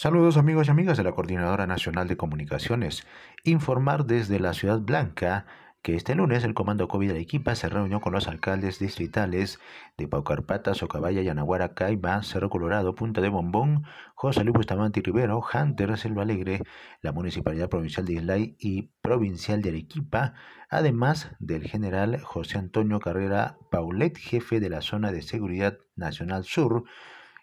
Saludos amigos y amigas de la Coordinadora Nacional de Comunicaciones. Informar desde la Ciudad Blanca que este lunes el Comando COVID de Equipa se reunió con los alcaldes distritales de Paucarpata, Socabaya, Yanaguara, Caiba, Cerro Colorado, Punta de Bombón, José Luis Bustamante y Rivero, Hunter, Selva Alegre, la Municipalidad Provincial de Islay y Provincial de Arequipa, además del general José Antonio Carrera Paulet, jefe de la Zona de Seguridad Nacional Sur,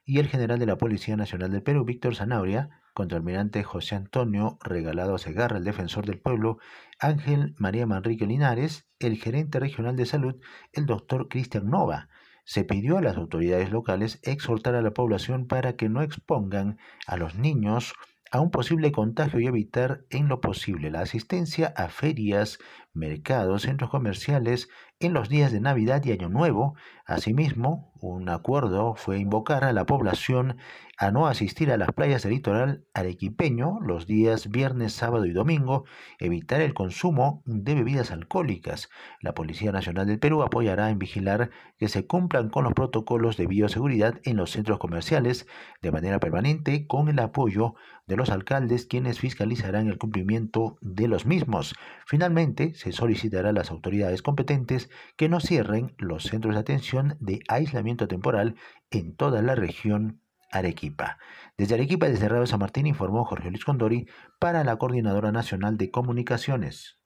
y el general de la Policía Nacional del Perú, Víctor Zanabria, contraalmirante José Antonio Regalado Segarra, el defensor del pueblo, Ángel María Manrique Linares, el gerente regional de salud, el doctor Cristian Nova. Se pidió a las autoridades locales exhortar a la población para que no expongan a los niños a un posible contagio y evitar en lo posible la asistencia a ferias, mercados, centros comerciales en los días de Navidad y Año Nuevo. Asimismo, un acuerdo fue invocar a la población a no asistir a las playas del litoral arequipeño los días viernes, sábado y domingo, evitar el consumo de bebidas alcohólicas. La Policía Nacional del Perú apoyará en vigilar que se cumplan con los protocolos de bioseguridad en los centros comerciales de manera permanente con el apoyo de los alcaldes quienes fiscalizarán el cumplimiento de los mismos. Finalmente, se solicitará a las autoridades competentes que no cierren los centros de atención de aislamiento temporal en toda la región Arequipa. Desde Arequipa, desde Radio San Martín, informó Jorge Luis Condori para la Coordinadora Nacional de Comunicaciones.